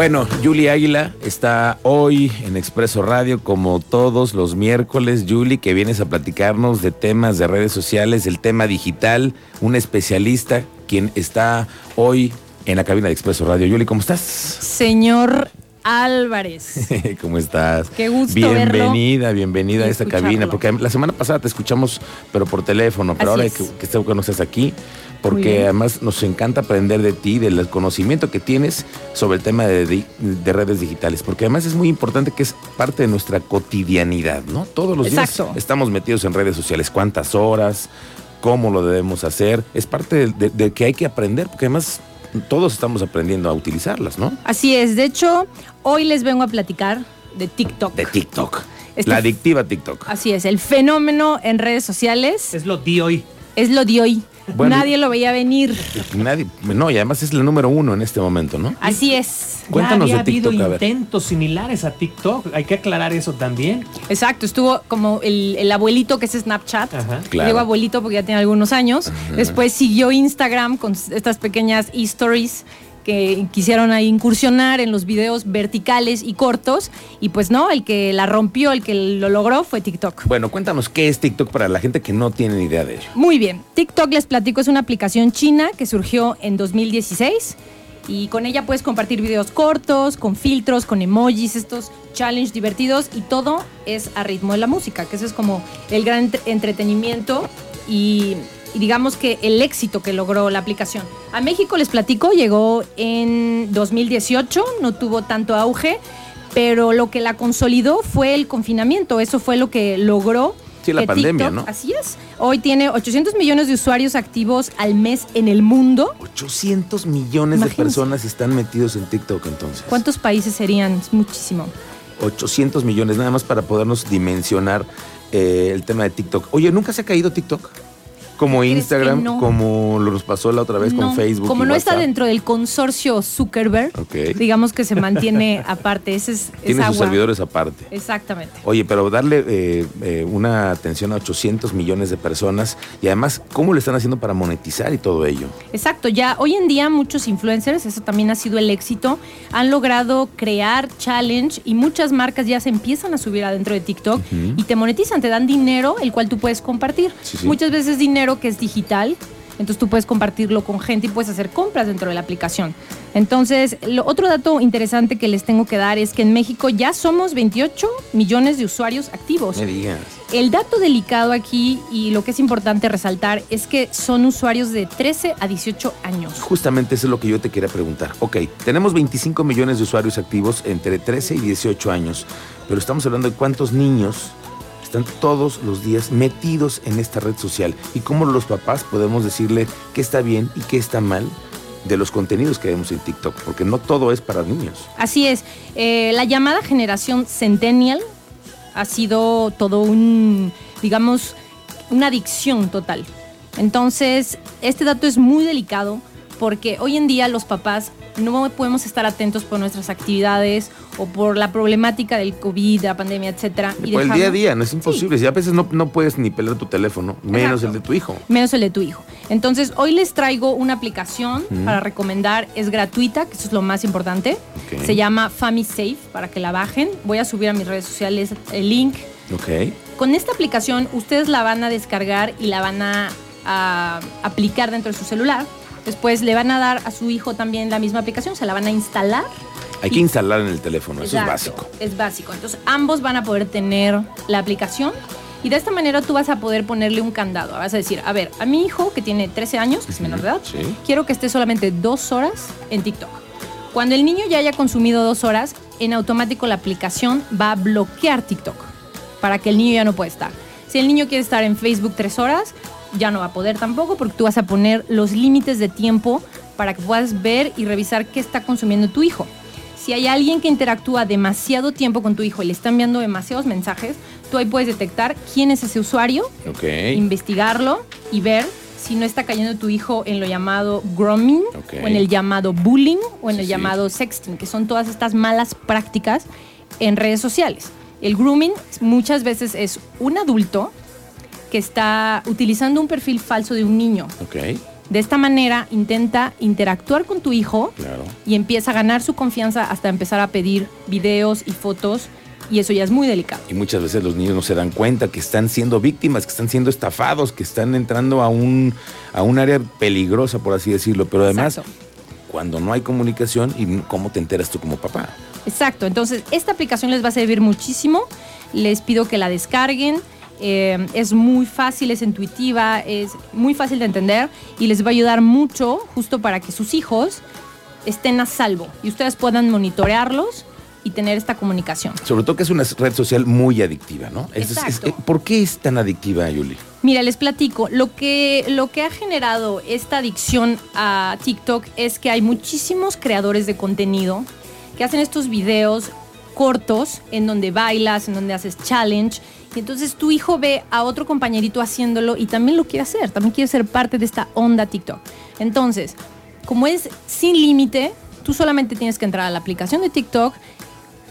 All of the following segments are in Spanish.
Bueno, Julie Águila está hoy en Expreso Radio como todos los miércoles. Julie, que vienes a platicarnos de temas de redes sociales, del tema digital, un especialista quien está hoy en la cabina de Expreso Radio. Julie, ¿cómo estás? Señor Álvarez. ¿Cómo estás? Qué gusto Bienvenida, verlo bienvenida a esta cabina, porque la semana pasada te escuchamos, pero por teléfono, pero Así ahora es. que, que que no estás aquí, porque además nos encanta aprender de ti, del conocimiento que tienes sobre el tema de, de redes digitales, porque además es muy importante que es parte de nuestra cotidianidad, ¿no? Todos los Exacto. días estamos metidos en redes sociales, cuántas horas, cómo lo debemos hacer, es parte de, de- de que hay que aprender, porque además todos estamos aprendiendo a utilizarlas, ¿no? Así es. De hecho, hoy les vengo a platicar de TikTok. De TikTok. Este- La adictiva TikTok. Así es. El fenómeno en redes sociales Es lo di hoy. es lo de hoy. Bueno. Nadie lo veía venir. Nadie, no, y además es la número uno en este momento, ¿no? Así es. Cuéntanos ya había de TikTok, habido intentos similares a TikTok. Hay que aclarar eso también. Exacto. Estuvo como el, el abuelito que es Snapchat. Ajá. Claro. Digo abuelito porque ya tiene algunos años. Después siguió Instagram con estas pequeñas stories que quisieron ahí incursionar en los videos verticales y cortos. Y pues no, el que la rompió, el que lo logró fue TikTok. Bueno, cuéntanos qué es TikTok para la gente que no tiene ni idea de ello. Muy bien. TikTok, les platico, es una aplicación china que surgió en 2016 y con ella puedes compartir videos cortos, con filtros, con emojis, estos challenge divertidos y todo es a ritmo de la música, que eso es como el gran entre- entretenimiento y digamos que el éxito que logró la aplicación. A México, les platico, llegó en 2018, no tuvo tanto auge, pero lo que la consolidó fue el confinamiento, eso fue lo que logró Sí, la pandemia, TikTok- ¿no? Así es. Hoy tiene 800 millones de usuarios activos al mes en el mundo. 800 millones Imagínense. de personas están metidos en TikTok entonces. ¿Cuántos países serían? Es muchísimo. 800 millones, nada más para podernos dimensionar eh, el tema de TikTok. Oye, ¿nunca se ha caído TikTok? Como ¿Crees que Instagram, no? como lo nos pasó la otra vez No, con Facebook. Como y no está dentro del consorcio Zuckerberg, digamos que se mantiene aparte. Ese es, es Tiene sus agua. servidores aparte. Exactamente. Oye, pero darle eh, eh, una atención a 800 millones de personas y además, ¿cómo le están haciendo para monetizar y todo ello? Exacto, ya hoy en día muchos influencers, eso también ha sido el éxito, han logrado crear challenge y muchas marcas ya se empiezan a subir adentro de TikTok y te monetizan, te dan dinero el cual tú puedes compartir. Sí, sí. Muchas veces dinero que es digital, entonces tú puedes compartirlo con gente y puedes hacer compras dentro de la aplicación. Entonces, lo, otro dato interesante que les tengo que dar es que en México ya somos 28 millones de usuarios activos. Me digas. El dato delicado aquí y lo que es importante resaltar es que son usuarios de 13 a 18 años. Justamente eso es lo que yo te quería preguntar. Ok, tenemos 25 millones de usuarios activos entre 13 y 18 años, pero estamos hablando de cuántos niños están todos los días metidos en esta red social y cómo los papás podemos decirle qué está bien y qué está mal de los contenidos que vemos en TikTok, porque no todo es para niños. Así es, eh, la llamada generación Centennial ha sido todo un, digamos, una adicción total. Entonces, este dato es muy delicado porque hoy en día los papás no podemos estar atentos por nuestras actividades o por la problemática del COVID, la pandemia, etcétera. por el día a día, no es imposible. Y a veces no, no puedes ni pelar tu teléfono, menos Exacto. el de tu hijo. menos el de tu hijo. Entonces, hoy les traigo una aplicación Mm. para recomendar. Es gratuita, que eso es lo más importante. Se llama FamiSafe, para que la bajen. Voy a subir a mis redes sociales el link. Ok. Con esta aplicación, ustedes la van a descargar y la van a, a aplicar dentro de su celular. Después le van a dar a su hijo también la misma aplicación, se la van a instalar. Hay que instalar en el teléfono, eso es básico. Es básico. Entonces, ambos van a poder tener la aplicación y de esta manera tú vas a poder ponerle un candado. Vas a decir, a ver, a mi hijo que tiene 13 años, que es menor de edad, Sí. quiero que esté solamente dos horas en TikTok. Cuando el niño ya haya consumido dos horas, en automático la aplicación va a bloquear TikTok para que el niño ya no pueda estar. Si el niño quiere estar en Facebook tres horas, ya no va a poder tampoco porque tú vas a poner los límites de tiempo para que puedas ver y revisar qué está consumiendo tu hijo. Si hay alguien que interactúa demasiado tiempo con tu hijo y le está enviando demasiados mensajes, tú ahí puedes detectar quién es ese usuario, investigarlo y ver si no está cayendo tu hijo en lo llamado grooming o en el llamado bullying o en Sí, el sí. llamado sexting, que son todas estas malas prácticas en redes sociales. El grooming muchas veces es un adulto que está utilizando un perfil falso de un niño Ok. De esta manera intenta interactuar con tu hijo Claro. y empieza a ganar su confianza hasta empezar a pedir videos y fotos y eso ya es muy delicado. Y muchas veces los niños no se dan cuenta que están siendo víctimas, que están siendo estafados, que están entrando a un, a un área peligrosa, por así decirlo. Pero además, Exacto. cuando no hay comunicación, ¿y cómo te enteras tú como papá? Exacto, entonces esta aplicación les va a servir muchísimo. Les pido que la descarguen. Eh, es muy fácil, es intuitiva, es muy fácil de entender y les va a ayudar mucho justo para que sus hijos estén a salvo y ustedes puedan monitorearlos y tener esta comunicación. Sobre todo que es una red social muy adictiva, ¿no? Es- es- Exacto. ¿Por qué es tan adictiva, Yuli? Mira, les platico, lo que, lo que ha generado esta adicción a TikTok es que hay muchísimos creadores de contenido que hacen estos videos cortos en donde bailas, en donde haces challenge. Y entonces tu hijo ve a otro compañerito haciéndolo y también lo quiere hacer, también quiere ser parte de esta onda TikTok. Entonces, como es sin límite, tú solamente tienes que entrar a la aplicación de TikTok,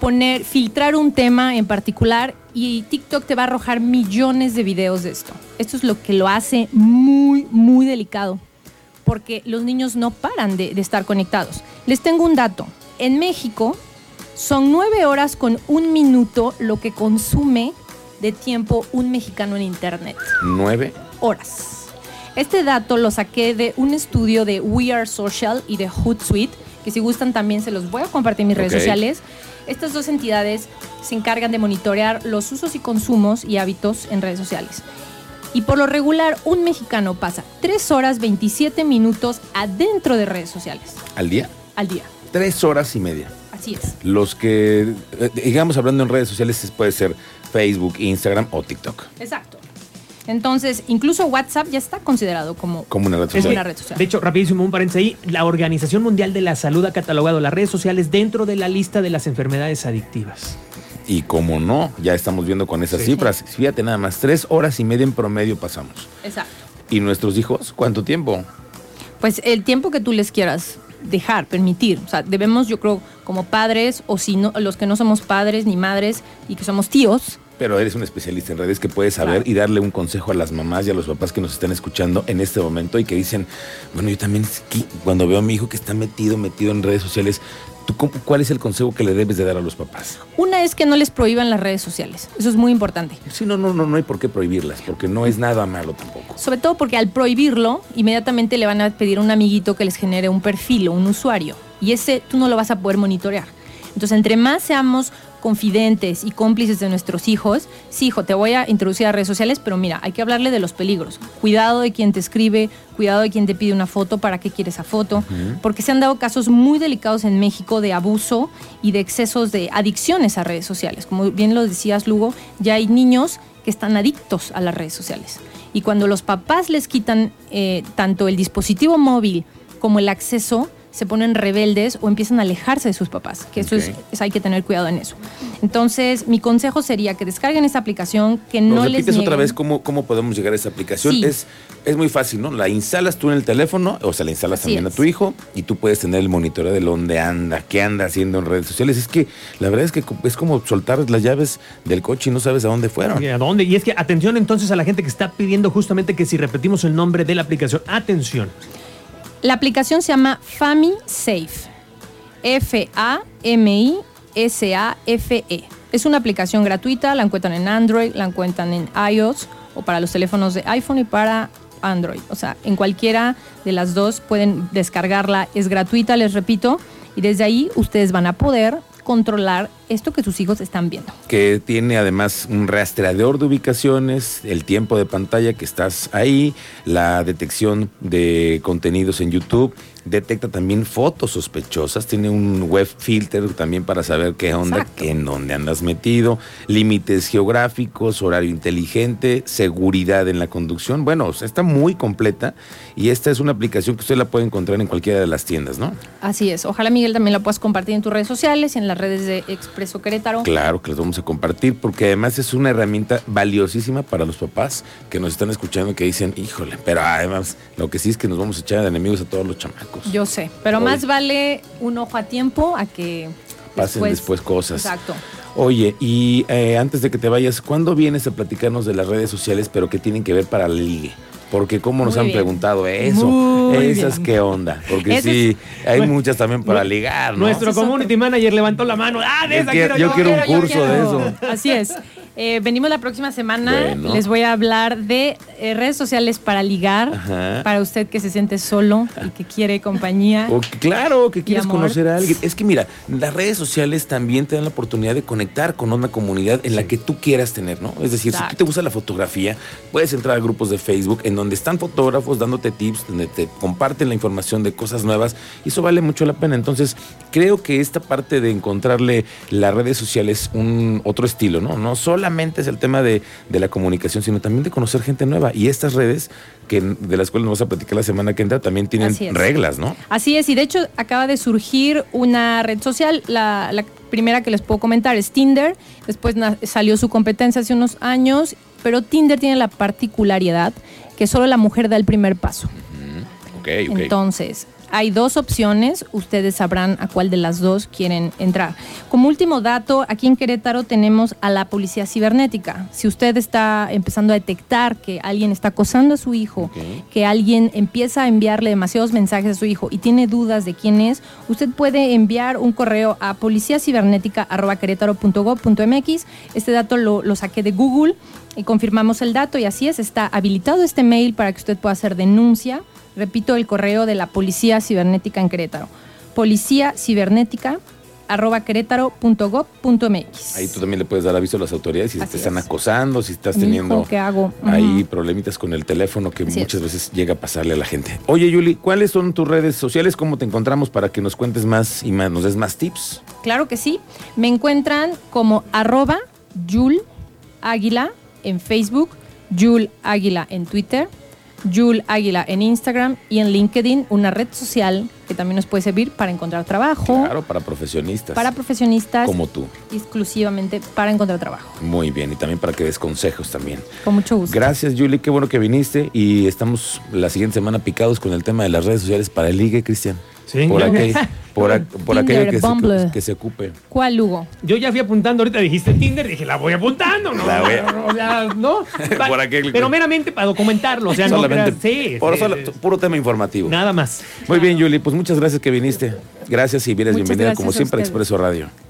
poner, filtrar un tema en particular y TikTok te va a arrojar millones de videos de esto. Esto es lo que lo hace muy, muy delicado, porque los niños no paran de, de estar conectados. Les tengo un dato. En México son nueve horas con un minuto lo que consume de tiempo un mexicano en Internet ¿Nueve? horas. Este dato lo saqué de un estudio de We Are Social y de Hootsuite, que si gustan también se los voy a compartir en mis redes sociales. Estas dos entidades se encargan de monitorear los usos y consumos y hábitos en redes sociales. Y por lo regular, un mexicano pasa 3 horas 27 minutos adentro de redes sociales ¿Al día? al día. Tres horas y media. Así es. Los que, eh, digamos, hablando en redes sociales, es- puede ser Facebook, Instagram o TikTok. Exacto. Entonces, incluso WhatsApp ya está considerado como, Como una red Es social. una red social. De hecho, rapidísimo, un paréntesis ahí. La Organización Mundial de la Salud ha catalogado las redes sociales dentro de la lista de las enfermedades adictivas. Y como no, ya estamos viendo con esas Sí. cifras. Fíjate nada más, tres horas y media en promedio pasamos. Exacto. ¿Y nuestros hijos cuánto tiempo? Pues el tiempo que tú les quieras dejar, permitir. O sea, debemos, yo creo, como padres, o si no, los que no somos padres ni madres y que somos tíos, Pero eres un especialista en redes que puedes saber Claro. y darle un consejo a las mamás y a los papás que nos están escuchando en este momento y que dicen, bueno, yo también cuando veo a mi hijo que está metido, metido en redes sociales, ¿tú cómo- ¿cuál es el consejo que le debes de dar a los papás? una es que no les prohíban las redes sociales. Eso es muy importante. Sí, no, no, no, no hay por qué prohibirlas, porque no es nada malo tampoco. Sobre todo porque al prohibirlo, inmediatamente le van a pedir a un amiguito que les genere un perfil o un usuario. Y ese tú no lo vas a poder monitorear. Entonces, entre más seamos confidentes y cómplices de nuestros hijos, sí, hijo, te voy a introducir a redes sociales, pero mira, hay que hablarle de los peligros. Cuidado de quien te escribe, cuidado de quien te pide una foto, para qué quiere esa foto, porque se han dado casos muy delicados en México de abuso y de excesos de adicciones a redes sociales. Como bien lo decías, Lugo, ya hay niños que están adictos a las redes sociales. Y cuando los papás les quitan eh, tanto el dispositivo móvil como el acceso, se ponen rebeldes o empiezan a alejarse de sus papás, que eso es, hay que tener cuidado en eso. Entonces, mi consejo sería que descarguen esta aplicación, que no ¿Nos les repites otra vez cómo, cómo podemos llegar a esa aplicación? Sí. Es, es muy fácil, ¿no? La instalas tú en el teléfono, o sea, la instalas Así también es. a tu hijo y tú puedes tener el monitoreo de dónde anda, qué anda haciendo en redes sociales. Es que la verdad es que es como soltar las llaves del coche y no sabes a dónde fueron. ¿Y ¿A dónde? Y es que atención entonces a la gente que está pidiendo justamente que si repetimos el nombre de la aplicación, atención. La aplicación se llama Fami Safe. F-A-M-I-S-A-F-E. Es una aplicación gratuita, la encuentran en Android, la encuentran en iOS o para los teléfonos de iPhone y para Android. O sea, en cualquiera de las dos pueden descargarla. Es gratuita, les repito, y desde ahí ustedes van a poder controlar esto que sus hijos están viendo. que tiene además un rastreador de ubicaciones, el tiempo de pantalla que estás ahí, la detección de contenidos en YouTube, detecta también fotos sospechosas, tiene un web filter también para saber qué onda, Exacto. qué en dónde andas metido, límites geográficos, horario inteligente, seguridad en la conducción. Bueno, está muy completa y esta es una aplicación que usted la puede encontrar en cualquiera de las tiendas, ¿no? Así es. Ojalá, Miguel, también la puedas compartir en tus redes sociales y en las redes de Expreso Querétaro. Claro que las vamos a compartir porque además es una herramienta valiosísima para los papás que nos están escuchando que dicen, híjole, pero además lo que sí es que nos vamos a echar de enemigos a todos los chamacos. Yo sé, pero más vale un ojo a tiempo a que Pasen después cosas. Exacto. Oye, y eh, antes de que te vayas, ¿cuándo vienes a platicarnos de las redes sociales pero que tienen que ver para la ligue? porque cómo nos Muy han bien. preguntado eso, Muy esas bien. qué onda, porque Ese sí, hay Bueno, muchas también para ligar, ¿no? Nuestro community manager levantó la mano. ¡Ah, de esa quiero- quiero yo quiero un curso de eso. Así es. Eh, venimos la próxima semana. Bueno. Les voy a hablar de eh, redes sociales para ligar. Ajá. Para usted que se siente solo y que quiere compañía. O claro, que quieres conocer a alguien. Es que mira, las redes sociales también te dan la oportunidad de conectar con una comunidad en la que tú quieras tener, ¿no? Es decir, si Exacto. te gusta la fotografía, puedes entrar a grupos de Facebook en donde están fotógrafos dándote tips, donde te comparten la información de cosas nuevas y eso vale mucho la pena. Entonces, creo que esta parte de encontrarle las redes sociales un otro estilo, ¿no? No solamente es el tema de, de la comunicación, sino también de conocer gente nueva. Y estas redes, que de las cuales nos vas a platicar la semana que entra, también tienen reglas, ¿no? Así es, y de hecho acaba de surgir una red social, la, la primera que les puedo comentar es Tinder, después salió su competencia hace unos años, pero Tinder tiene la particularidad que solo la mujer da el primer paso. Ok, ok. Entonces, hay dos opciones, ustedes sabrán a cuál de las dos quieren entrar. Como último dato, aquí en Querétaro tenemos a la policía cibernética. Si usted está empezando a detectar que alguien está acosando a su hijo, que alguien empieza a enviarle demasiados mensajes a su hijo y tiene dudas de quién es, usted puede enviar un correo a policiacibernética.querétaro.gov.mx. Este dato lo, lo saqué de Google y confirmamos el dato y así es, está habilitado este mail para que usted pueda hacer denuncia. Repito el correo de la Policía Cibernética en Querétaro. Policía Cibernética arroba querétaro.gov.mx. Ahí tú también le puedes dar aviso a las autoridades si Así te están es. acosando, si estás teniendo hijo, ¿qué hago? ahí problemitas con el teléfono que Así muchas es. veces llega a pasarle a la gente. Oye, Yuli, ¿cuáles son tus redes sociales? ¿Cómo te encontramos para que nos cuentes más y más, nos des más tips? Claro que sí. Me encuentran como arroba Yul Águila en Facebook, Yul Águila en Twitter, Yul Águila en Instagram y en LinkedIn, una red social que también nos puede servir para encontrar trabajo, Claro, para profesionistas. para profesionistas, como tú. exclusivamente para encontrar trabajo. Muy bien, y también para que des consejos también. Con mucho gusto. Gracias, Yuli, qué bueno que viniste y estamos la siguiente semana picados con el tema de las redes sociales para el ligue, Cristian. Sí. Por, aquel, por, por Tinder, aquello que se, que se ocupe. ¿Cuál, Hugo? Yo ya fui apuntando, ahorita dijiste Tinder, dije, la voy apuntando, ¿no? La voy a- No, o sea, ¿no? Por aquel- Pero meramente para documentarlo, o sea, no Solamente creas- sí, por sí, solo- sí. puro tema informativo. Nada más. Muy bien, Yuli, pues muchas gracias que viniste. Gracias y vienes Muchas bienvenida como siempre a. Expreso Radio.